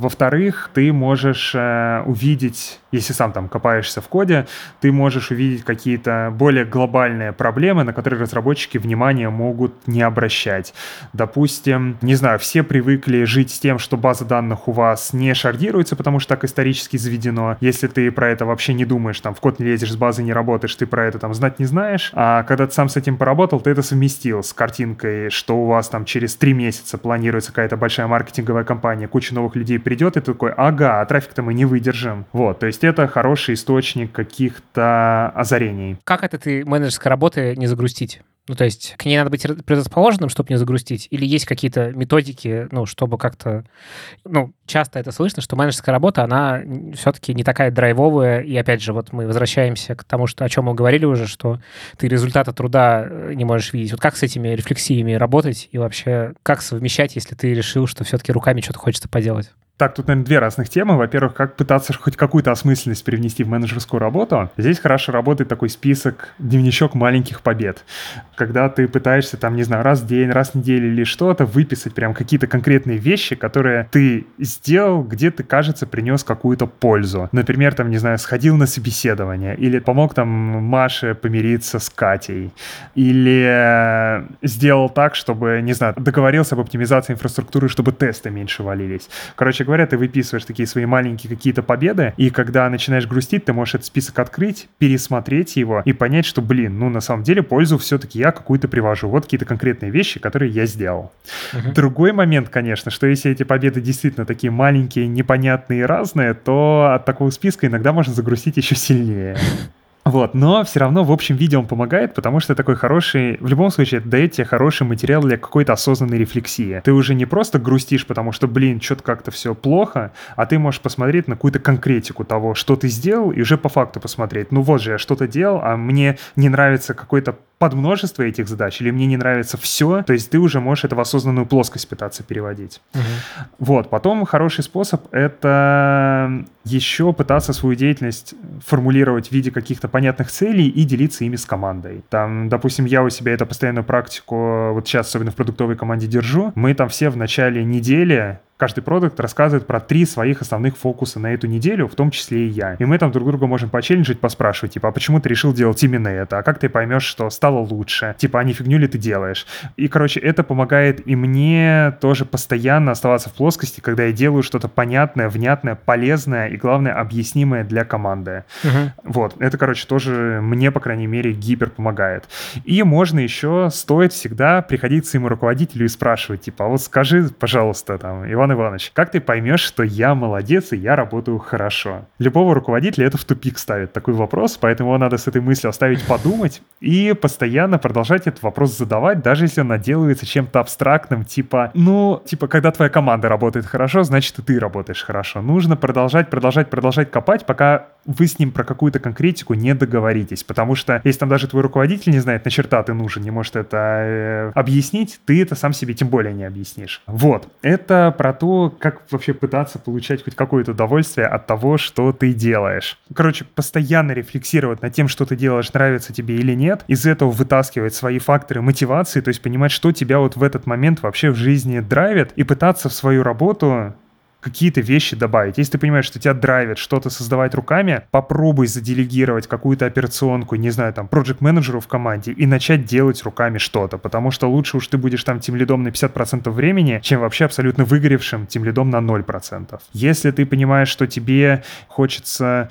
Во-вторых, ты можешь э, увидеть, если сам там копаешься в коде, ты можешь увидеть какие-то более глобальные проблемы, на которые разработчики внимания могут не обращать. Допустим, не знаю, все привыкли жить с тем, что база данных у вас не шардируется, потому что так исторически заведено. Если ты про это вообще не думаешь, там в код не лезешь, с базы не работаешь, ты про это там знать не знаешь. А когда ты сам с этим поработал, ты это совместил с картинкой, что у вас там через три месяца планируется какая-то большая маркетинговая кампания, куча новых людей придет, и такой, ага, а трафик-то мы не выдержим. Вот, то есть это хороший источник каких-то озарений. Как это ты менеджерской работы не загрустить? Ну, то есть к ней надо быть предрасположенным, чтобы не загрустить? Или есть какие-то методики, ну, чтобы как-то... Ну, часто это слышно, что менеджерская работа, она все-таки не такая драйвовая. И опять же, вот мы возвращаемся к тому, что, о чем мы говорили уже, что ты результаты труда э, не можешь видеть. Вот как с этими рефлексиями работать и вообще как совмещать, если ты решил, что все-таки руками что-то хочется поделать? Так, тут, наверное, две разных темы. Во-первых, как пытаться хоть какую-то осмысленность привнести в менеджерскую работу. Здесь хорошо работает такой список, дневничок маленьких побед. Когда ты пытаешься, там, не знаю, раз в день, раз в неделю или что-то, выписать прям какие-то конкретные вещи, которые ты сделал, где ты, кажется, принес какую-то пользу. Например, там, не знаю, сходил на собеседование, или помог там Маше помириться с Катей, или э, сделал так, чтобы, не знаю, договорился об оптимизации инфраструктуры, чтобы тесты меньше валились. Короче говоря, ты выписываешь такие свои маленькие какие-то победы, и когда начинаешь грустить, ты можешь этот список открыть, пересмотреть его и понять, что, блин, ну на самом деле пользу все-таки я какую-то привожу. Вот какие-то конкретные вещи, которые я сделал. Uh-huh. Другой момент, конечно, что если эти победы действительно такие маленькие, непонятные и разные, то от такого списка иногда можно загрустить еще сильнее. Вот, но все равно в общем виде он помогает, потому что такой хороший, в любом случае, это дает тебе хороший материал для какой-то осознанной рефлексии. Ты уже не просто грустишь, потому что, блин, что-то как-то все плохо, а ты можешь посмотреть на какую-то конкретику того, что ты сделал, и уже по факту посмотреть. Ну вот же, я что-то делал, а мне не нравится какой-то подмножество этих задач, или мне не нравится все, то есть ты уже можешь это в осознанную плоскость пытаться переводить. Угу. Вот, потом хороший способ — это еще пытаться свою деятельность формулировать в виде каких-то понятных целей и делиться ими с командой. Там, допустим, я у себя эту постоянную практику, вот сейчас особенно в продуктовой команде держу, мы там все в начале недели каждый продукт рассказывает про три своих основных фокуса на эту неделю, в том числе и я. И мы там друг друга можем почелленджить, поспрашивать, типа, а почему ты решил делать именно это? А как ты поймешь, что стало лучше? Типа, а не фигню ли ты делаешь? И, короче, это помогает и мне тоже постоянно оставаться в плоскости, когда я делаю что-то понятное, внятное, полезное и, главное, объяснимое для команды. Угу. Вот, это, короче, тоже мне, по крайней мере, гипер помогает. И можно еще, стоит всегда приходить к своему руководителю и спрашивать, типа, а вот скажи, пожалуйста, там, Иван Иван Иванович, как ты поймешь, что я молодец и я работаю хорошо? Любого руководителя это в тупик ставит такой вопрос, поэтому надо с этой мыслью оставить подумать и постоянно продолжать этот вопрос задавать, даже если он наделывается чем-то абстрактным, типа, ну, типа, когда твоя команда работает хорошо, значит и ты работаешь хорошо. Нужно продолжать, продолжать, продолжать копать, пока вы с ним про какую-то конкретику не договоритесь, потому что если там даже твой руководитель не знает, на черта ты нужен, не может это э, объяснить, ты это сам себе тем более не объяснишь. Вот, это про то, как вообще пытаться получать хоть какое-то удовольствие от того, что ты делаешь. Короче, постоянно рефлексировать над тем, что ты делаешь, нравится тебе или нет, из этого вытаскивать свои факторы мотивации, то есть понимать, что тебя вот в этот момент вообще в жизни драйвит, и пытаться в свою работу какие-то вещи добавить. Если ты понимаешь, что тебя драйвит что-то создавать руками, попробуй заделегировать какую-то операционку, не знаю, там, проект менеджеру в команде и начать делать руками что-то, потому что лучше уж ты будешь там тем лидом на 50% времени, чем вообще абсолютно выгоревшим тем лидом на 0%. Если ты понимаешь, что тебе хочется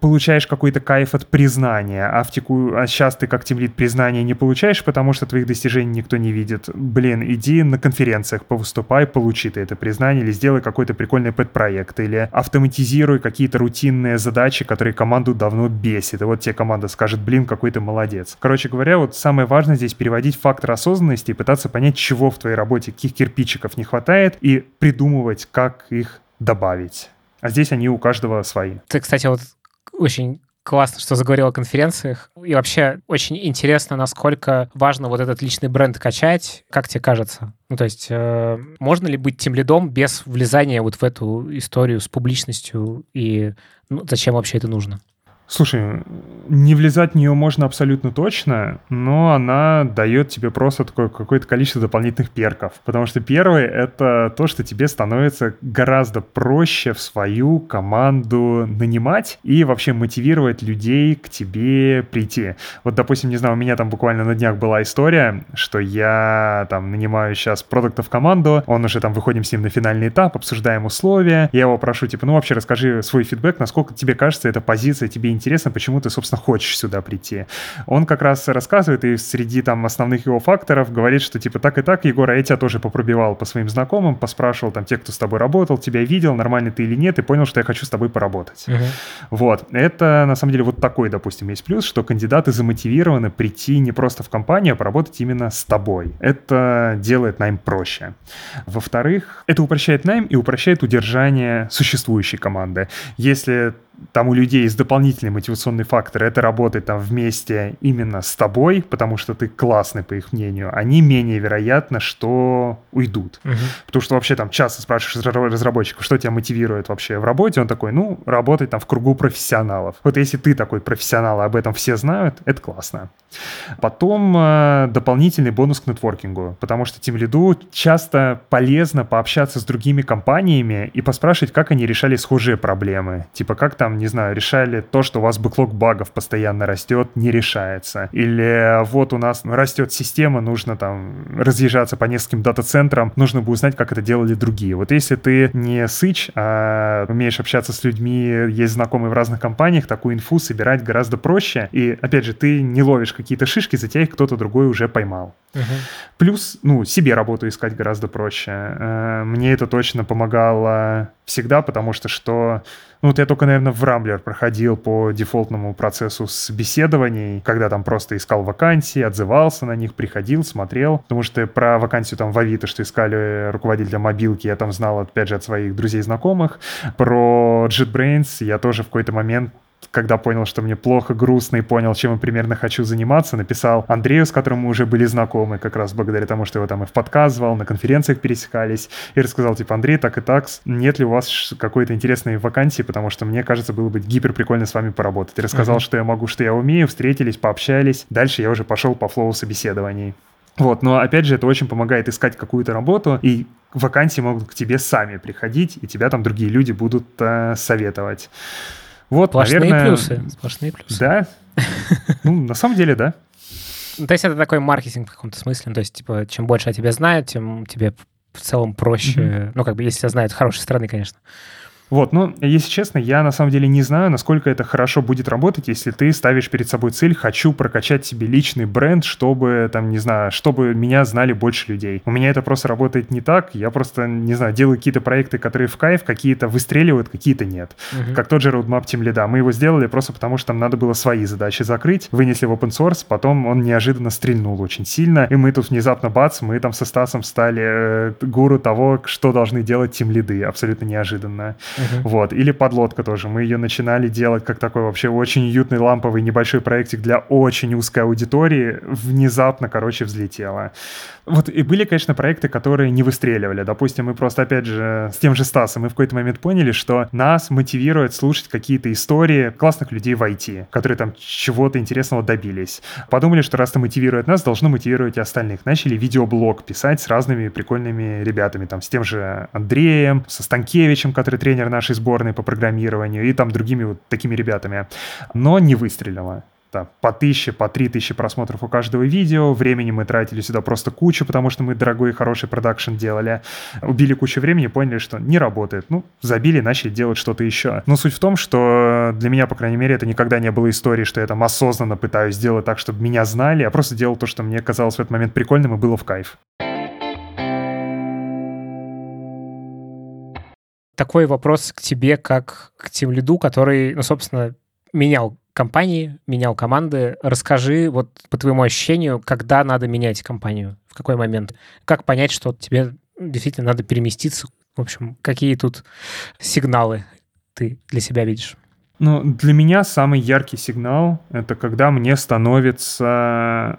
получаешь какой-то кайф от признания, а, в теку... а сейчас ты как тимлит признания не получаешь, потому что твоих достижений никто не видит. Блин, иди на конференциях, повыступай, получи ты это признание, или сделай какой-то прикольный пэт-проект, или автоматизируй какие-то рутинные задачи, которые команду давно бесит. И вот тебе команда скажет, блин, какой ты молодец. Короче говоря, вот самое важное здесь переводить фактор осознанности и пытаться понять, чего в твоей работе, каких кирпичиков не хватает, и придумывать, как их добавить. А здесь они у каждого свои. Ты, кстати, вот очень классно, что заговорил о конференциях. И вообще очень интересно, насколько важно вот этот личный бренд качать. Как тебе кажется? Ну, то есть, э, можно ли быть тем лидом без влезания вот в эту историю с публичностью? И ну, зачем вообще это нужно? Слушай, не влезать в нее можно абсолютно точно, но она дает тебе просто такое какое-то количество дополнительных перков. Потому что первый — это то, что тебе становится гораздо проще в свою команду нанимать и вообще мотивировать людей к тебе прийти. Вот, допустим, не знаю, у меня там буквально на днях была история, что я там нанимаю сейчас продукта в команду, он уже там, выходим с ним на финальный этап, обсуждаем условия, я его прошу, типа, ну вообще расскажи свой фидбэк, насколько тебе кажется эта позиция тебе интересно, почему ты, собственно, хочешь сюда прийти. Он как раз рассказывает, и среди там основных его факторов говорит, что типа так и так, Егор, а я тебя тоже попробивал по своим знакомым, поспрашивал там те, кто с тобой работал, тебя видел, нормальный ты или нет, и понял, что я хочу с тобой поработать. Угу. Вот. Это, на самом деле, вот такой, допустим, есть плюс, что кандидаты замотивированы прийти не просто в компанию, а поработать именно с тобой. Это делает найм проще. Во-вторых, это упрощает найм и упрощает удержание существующей команды. Если там у людей есть дополнительный мотивационный фактор, это работать там вместе именно с тобой, потому что ты классный, по их мнению, они менее вероятно, что уйдут. Угу. Потому что вообще там часто спрашиваешь разработчиков, что тебя мотивирует вообще в работе, он такой, ну, работать там в кругу профессионалов. Вот если ты такой профессионал, об этом все знают, это классно. Потом э, дополнительный бонус к нетворкингу, потому что тем лиду часто полезно пообщаться с другими компаниями и поспрашивать, как они решали схожие проблемы. Типа, как там там, не знаю, решали то, что у вас бэклог багов постоянно растет, не решается. Или вот у нас растет система, нужно там разъезжаться по нескольким дата-центрам, нужно бы узнать, как это делали другие. Вот если ты не сыч, а умеешь общаться с людьми, есть знакомые в разных компаниях, такую инфу собирать гораздо проще. И, опять же, ты не ловишь какие-то шишки, за тебя их кто-то другой уже поймал. Угу. Плюс, ну, себе работу искать гораздо проще. Э, мне это точно помогало всегда, потому что что ну, вот я только, наверное, в Рамблер проходил по дефолтному процессу собеседований, когда там просто искал вакансии, отзывался на них, приходил, смотрел. Потому что про вакансию там в Авито, что искали руководителя мобилки, я там знал, опять же, от своих друзей знакомых. Про JetBrains я тоже в какой-то момент когда понял, что мне плохо, грустно и понял, чем я примерно хочу заниматься, написал Андрею, с которым мы уже были знакомы, как раз благодаря тому, что его там и в подкаст звал, на конференциях пересекались, и рассказал, типа, Андрей, так и так, нет ли у вас какой-то интересной вакансии, потому что мне кажется, было бы гипер прикольно с вами поработать. И рассказал, что я могу, что я умею, встретились, пообщались. Дальше я уже пошел по флоу собеседований. Вот, но опять же, это очень помогает искать какую-то работу, и вакансии могут к тебе сами приходить, и тебя там другие люди будут э, советовать. Вот, Сплошные наверное... плюсы. Сплошные плюсы. Да. Ну, на самом деле, да. То есть это такой маркетинг в каком-то смысле. То есть, типа, чем больше о тебе знают, тем тебе в целом проще. Ну, как бы, если тебя знают с хорошей стороны, конечно. Вот, но, если честно, я на самом деле не знаю, насколько это хорошо будет работать, если ты ставишь перед собой цель «хочу прокачать себе личный бренд, чтобы, там, не знаю, чтобы меня знали больше людей». У меня это просто работает не так, я просто, не знаю, делаю какие-то проекты, которые в кайф, какие-то выстреливают, какие-то нет. Uh-huh. Как тот же Roadmap Team Lead. Мы его сделали просто потому, что там надо было свои задачи закрыть, вынесли в open source, потом он неожиданно стрельнул очень сильно, и мы тут внезапно, бац, мы там со Стасом стали э, гуру того, что должны делать тим лиды, абсолютно неожиданно. Uh-huh. Вот. Или подлодка тоже. Мы ее начинали делать как такой вообще очень уютный ламповый небольшой проектик для очень узкой аудитории. Внезапно, короче, взлетела. Вот и были, конечно, проекты, которые не выстреливали. Допустим, мы просто, опять же, с тем же Стасом, мы в какой-то момент поняли, что нас мотивирует слушать какие-то истории классных людей в IT, которые там чего-то интересного добились. Подумали, что раз это мотивирует нас, должно мотивировать и остальных. Начали видеоблог писать с разными прикольными ребятами, там, с тем же Андреем, со Станкевичем, который тренер нашей сборной по программированию, и там другими вот такими ребятами. Но не выстрелило там, по тысяче, по три тысячи просмотров у каждого видео. Времени мы тратили сюда просто кучу, потому что мы дорогой и хороший продакшн делали. Убили кучу времени, поняли, что не работает. Ну, забили, начали делать что-то еще. Но суть в том, что для меня, по крайней мере, это никогда не было истории, что я там осознанно пытаюсь сделать так, чтобы меня знали, а просто делал то, что мне казалось в этот момент прикольным и было в кайф. Такой вопрос к тебе, как к тем лиду, который, ну, собственно, менял компании, менял команды. Расскажи, вот по твоему ощущению, когда надо менять компанию, в какой момент? Как понять, что тебе действительно надо переместиться В общем, какие тут сигналы ты для себя видишь? Ну, для меня самый яркий сигнал — это когда мне становится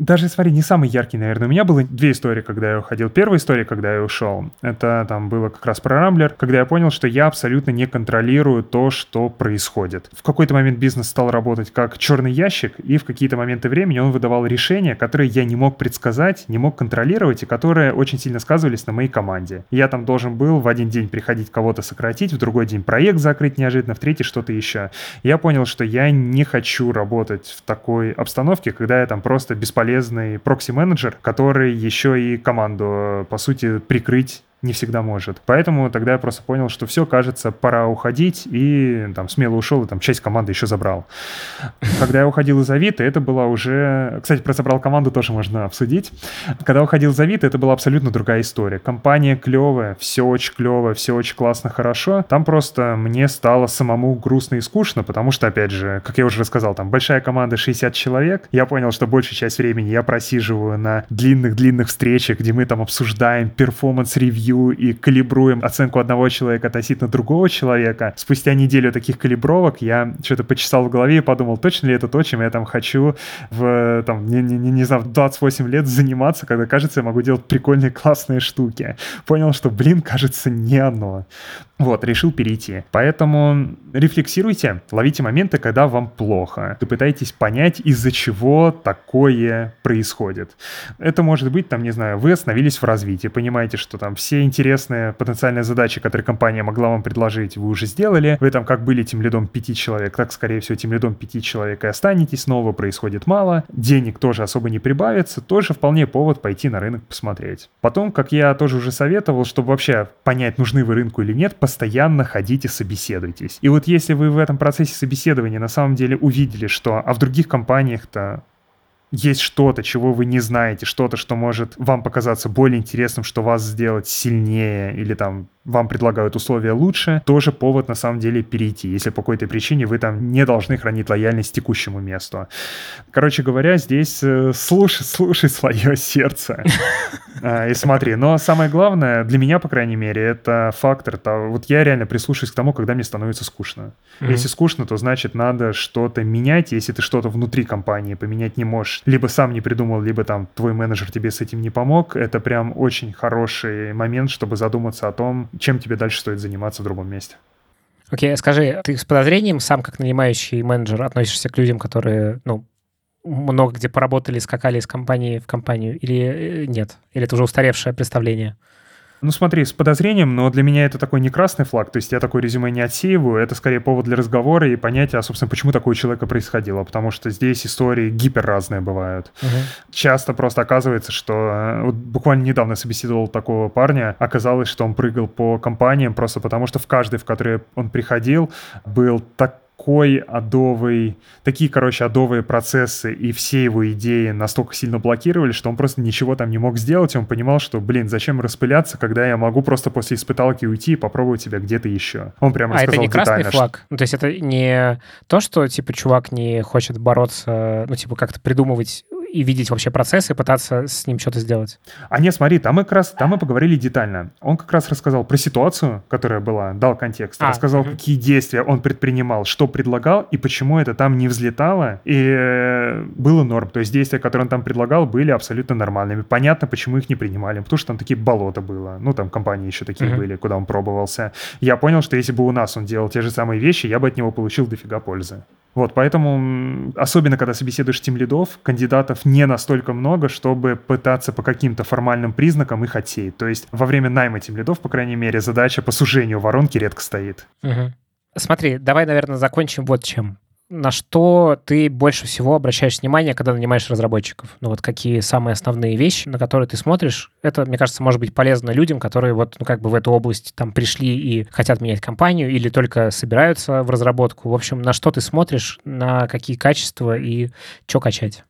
даже, смотри, не самый яркий, наверное. У меня было две истории, когда я уходил. Первая история, когда я ушел, это там было как раз про Рамблер, когда я понял, что я абсолютно не контролирую то, что происходит. В какой-то момент бизнес стал работать как черный ящик, и в какие-то моменты времени он выдавал решения, которые я не мог предсказать, не мог контролировать, и которые очень сильно сказывались на моей команде. Я там должен был в один день приходить кого-то сократить, в другой день проект закрыть неожиданно, в третий что-то еще. Я понял, что я не хочу работать в такой обстановке, когда я там просто бесполезно полезный прокси-менеджер, который еще и команду, по сути, прикрыть не всегда может. Поэтому тогда я просто понял, что все, кажется, пора уходить, и там смело ушел, и там часть команды еще забрал. Когда я уходил из Авито, это была уже... Кстати, про забрал команду тоже можно обсудить. Когда уходил из Авито, это была абсолютно другая история. Компания клевая, все очень клево, все очень классно, хорошо. Там просто мне стало самому грустно и скучно, потому что, опять же, как я уже рассказал, там большая команда 60 человек. Я понял, что большую часть времени я просиживаю на длинных-длинных встречах, где мы там обсуждаем перформанс-ревью, ревью и калибруем оценку одного человека относительно другого человека. Спустя неделю таких калибровок я что-то почесал в голове и подумал, точно ли это то, чем я там хочу в, там, не, не, не знаю, в 28 лет заниматься, когда, кажется, я могу делать прикольные, классные штуки. Понял, что, блин, кажется, не оно. Вот, решил перейти. Поэтому рефлексируйте, ловите моменты, когда вам плохо. Вы пытаетесь понять, из-за чего такое происходит. Это может быть, там, не знаю, вы остановились в развитии, понимаете, что там все интересные потенциальные задачи, которые компания могла вам предложить, вы уже сделали. Вы там как были тем лидом пяти человек, так, скорее всего, тем лидом пяти человек и останетесь. Нового происходит мало. Денег тоже особо не прибавится. Тоже вполне повод пойти на рынок посмотреть. Потом, как я тоже уже советовал, чтобы вообще понять, нужны вы рынку или нет, постоянно ходите, собеседуйтесь. И вот если вы в этом процессе собеседования на самом деле увидели, что а в других компаниях-то есть что-то, чего вы не знаете, что-то, что может вам показаться более интересным, что вас сделать сильнее или там вам предлагают условия лучше, тоже повод на самом деле перейти, если по какой-то причине вы там не должны хранить лояльность текущему месту. Короче говоря, здесь э, слушай, слушай свое сердце. А, и смотри, но самое главное, для меня, по крайней мере, это фактор, то, вот я реально прислушаюсь к тому, когда мне становится скучно. Mm-hmm. Если скучно, то значит надо что-то менять, если ты что-то внутри компании поменять не можешь, либо сам не придумал, либо там твой менеджер тебе с этим не помог, это прям очень хороший момент, чтобы задуматься о том, чем тебе дальше стоит заниматься в другом месте. Окей, okay, скажи, ты с подозрением сам как нанимающий менеджер относишься к людям, которые, ну, много где поработали, скакали из компании в компанию, или э, нет? Или это уже устаревшее представление? Ну смотри, с подозрением, но для меня это такой не красный флаг, то есть я такой резюме не отсеиваю, это скорее повод для разговора и понятия, а, собственно, почему такое у человека происходило, потому что здесь истории гипер разные бывают. Угу. Часто просто оказывается, что... Э, вот буквально недавно собеседовал такого парня, оказалось, что он прыгал по компаниям просто потому, что в каждой, в которой он приходил, был так такой адовый, такие, короче, адовые процессы и все его идеи настолько сильно блокировали, что он просто ничего там не мог сделать, он понимал, что, блин, зачем распыляться, когда я могу просто после испыталки уйти и попробовать себя где-то еще. Он прям а это не красный детально, флаг? Что... Ну, то есть это не то, что, типа, чувак не хочет бороться, ну, типа, как-то придумывать и видеть вообще процесс и пытаться с ним что-то сделать. А нет, смотри, там мы как раз там мы поговорили детально. Он как раз рассказал про ситуацию, которая была, дал контекст, а, рассказал, угу. какие действия он предпринимал, что предлагал и почему это там не взлетало, и э, было норм. То есть действия, которые он там предлагал, были абсолютно нормальными. Понятно, почему их не принимали, потому что там такие болота было. Ну, там компании еще такие угу. были, куда он пробовался. Я понял, что если бы у нас он делал те же самые вещи, я бы от него получил дофига пользы. Вот, поэтому, особенно когда собеседуешь тем лидов, кандидатов не настолько много, чтобы пытаться по каким-то формальным признакам их отсеять. То есть во время найма тем лидов, по крайней мере, задача по сужению воронки редко стоит. Угу. Смотри, давай, наверное, закончим вот чем на что ты больше всего обращаешь внимание, когда нанимаешь разработчиков? Ну вот какие самые основные вещи, на которые ты смотришь? Это, мне кажется, может быть полезно людям, которые вот ну как бы в эту область там пришли и хотят менять компанию или только собираются в разработку. В общем, на что ты смотришь, на какие качества и что качать?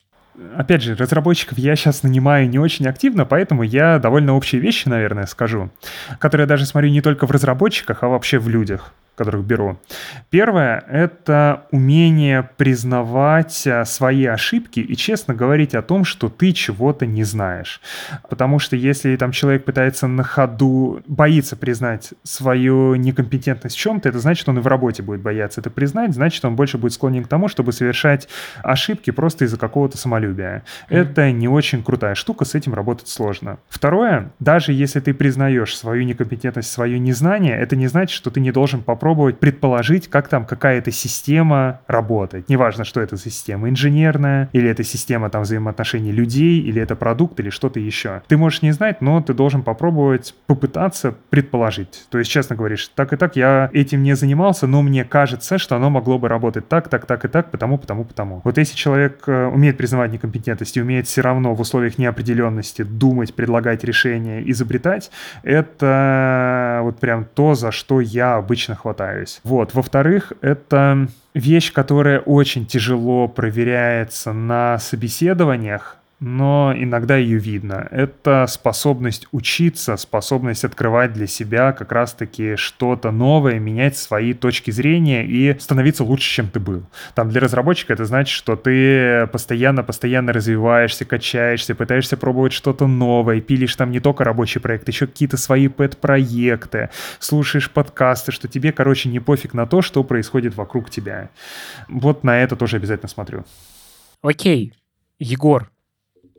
Опять же, разработчиков я сейчас нанимаю не очень активно, поэтому я довольно общие вещи, наверное, скажу, которые я даже смотрю не только в разработчиках, а вообще в людях. Которых беру. Первое — это умение признавать а, свои ошибки и честно говорить о том, что ты чего-то не знаешь. Потому что если там человек пытается на ходу, боится признать свою некомпетентность в чем-то, это значит, он и в работе будет бояться это признать, значит, он больше будет склонен к тому, чтобы совершать ошибки просто из-за какого-то самолюбия. Mm-hmm. Это не очень крутая штука, с этим работать сложно. Второе, даже если ты признаешь свою некомпетентность, свое незнание, это не значит, что ты не должен попробовать предположить, как там какая-то система работает. Неважно, что это за система, инженерная, или это система там взаимоотношений людей, или это продукт, или что-то еще. Ты можешь не знать, но ты должен попробовать попытаться предположить. То есть, честно говоришь, так и так я этим не занимался, но мне кажется, что оно могло бы работать так, так, так и так, потому, потому, потому. Вот если человек э, умеет признавать некомпетентность и умеет все равно в условиях неопределенности думать, предлагать решения, изобретать, это вот прям то, за что я обычно хватаюсь. Вот. Во-вторых, это вещь, которая очень тяжело проверяется на собеседованиях, но иногда ее видно. Это способность учиться, способность открывать для себя как раз-таки что-то новое, менять свои точки зрения и становиться лучше, чем ты был. Там для разработчика это значит, что ты постоянно-постоянно развиваешься, качаешься, пытаешься пробовать что-то новое, пилишь там не только рабочий проект, еще какие-то свои пэт-проекты, слушаешь подкасты, что тебе, короче, не пофиг на то, что происходит вокруг тебя. Вот на это тоже обязательно смотрю. Окей, Егор,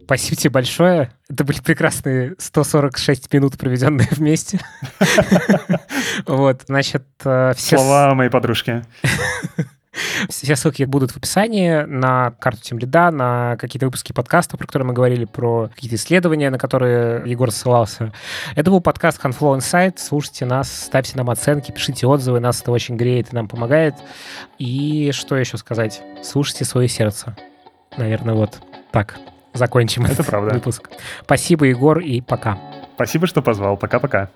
Спасибо тебе большое. Это были прекрасные 146 минут, проведенные вместе. Вот, значит, э, все... Слова моей подружки. Все ссылки будут в описании на карту Тимлида, на какие-то выпуски подкаста, про которые мы говорили, про какие-то исследования, на которые Егор ссылался. Это был подкаст Conflow Insight. Слушайте нас, ставьте нам оценки, пишите отзывы. Нас это очень греет и нам помогает. И что еще сказать? Слушайте свое сердце. Наверное, вот так закончим Это правда. выпуск. Спасибо, Егор, и пока. Спасибо, что позвал. Пока-пока.